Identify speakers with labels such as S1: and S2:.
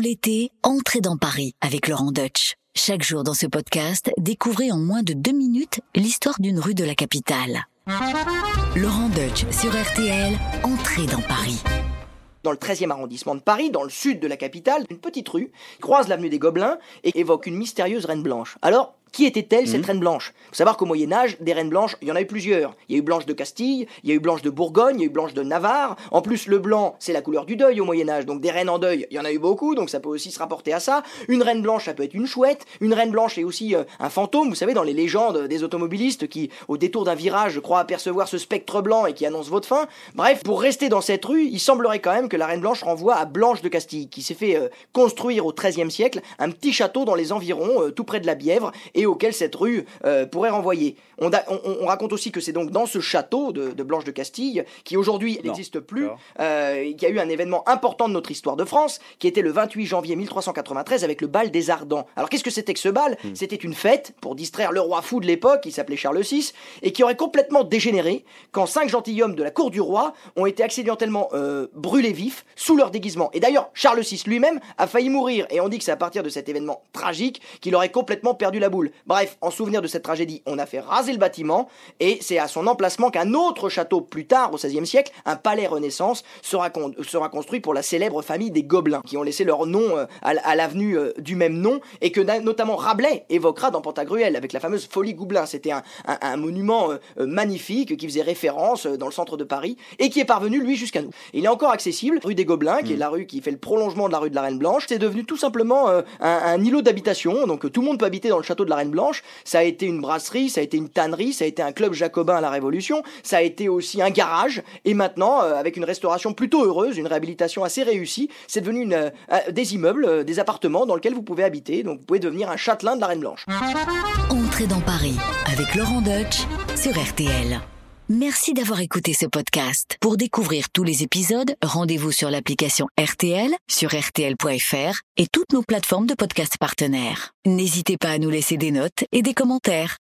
S1: L'été, entrez dans Paris avec Laurent Deutsch. Chaque jour dans ce podcast, découvrez en moins de deux minutes l'histoire d'une rue de la capitale. Laurent Deutsch sur RTL, entrez dans Paris.
S2: Dans le 13e arrondissement de Paris, dans le sud de la capitale, une petite rue croise l'avenue des Gobelins et évoque une mystérieuse reine blanche. Alors, qui était-elle cette reine blanche? Faut savoir qu'au Moyen Âge, des reines blanches, il y en a eu plusieurs. Il y a eu Blanche de Castille, il y a eu Blanche de Bourgogne, il y a eu Blanche de Navarre. En plus, le blanc, c'est la couleur du deuil au Moyen Âge, donc des reines en deuil, il y en a eu beaucoup, donc ça peut aussi se rapporter à ça. Une reine blanche, ça peut être une chouette. Une reine blanche est aussi euh, un fantôme. Vous savez, dans les légendes des automobilistes qui, au détour d'un virage, croient apercevoir ce spectre blanc et qui annonce votre fin. Bref, pour rester dans cette rue, il semblerait quand même que la reine blanche renvoie à Blanche de Castille, qui s'est fait euh, construire au XIIIe siècle un petit château dans les environs, euh, tout près de la Bièvre, et auquel cette rue euh, pourrait renvoyer. On, raconte aussi que c'est donc dans ce château de, Blanche de Castille, qui aujourd'hui n'existe plus, euh, qu'il y a eu un événement important de notre histoire de France, qui était le 28 janvier 1393 avec le bal des Ardents. Alors qu'est-ce que c'était que ce bal? Hmm. C'était une fête pour distraire le roi fou de l'époque, qui s'appelait Charles VI, et qui aurait complètement dégénéré quand cinq gentilshommes de la cour du roi ont été accidentellement euh, brûlés vifs sous leur déguisement. Et d'ailleurs, Charles VI lui-même a failli mourir, et on dit que c'est à partir de cet événement tragique qu'il aurait complètement perdu la boule. Bref, en souvenir de cette tragédie, on a fait raser le bâtiment et c'est à son emplacement qu'un autre château plus tard, au XVIe siècle, un palais Renaissance, sera, sera construit pour la célèbre famille des Gobelins, qui ont laissé leur nom euh, à, l'avenue euh, du même nom et que notamment Rabelais évoquera dans Pantagruel avec la fameuse folie Gobelin. C'était un, monument euh, magnifique qui faisait référence dans le centre de Paris et qui est parvenu lui jusqu'à nous. Il est encore accessible, rue des Gobelins, qui est mm. la rue qui fait le prolongement de la rue de la Reine Blanche. C'est devenu tout simplement un, un îlot d'habitation, donc tout le monde peut habiter dans le château de la Reine Blanche. Ça a été une brasserie, ça a été une tannerie, ça a été un club jacobin à la Révolution, ça a été aussi un garage, et maintenant, euh, avec une restauration plutôt heureuse, une réhabilitation assez réussie, c'est devenu euh, euh, des immeubles, des appartements dans lesquels vous pouvez habiter, donc vous pouvez devenir un châtelain de la Reine Blanche.
S1: Entrez dans Paris avec Laurent Deutsch sur RTL. Merci d'avoir écouté ce podcast. Pour découvrir tous les épisodes, rendez-vous sur l'application RTL, sur rtl.fr et toutes nos plateformes de podcast partenaires. N'hésitez pas à nous laisser des notes et des commentaires.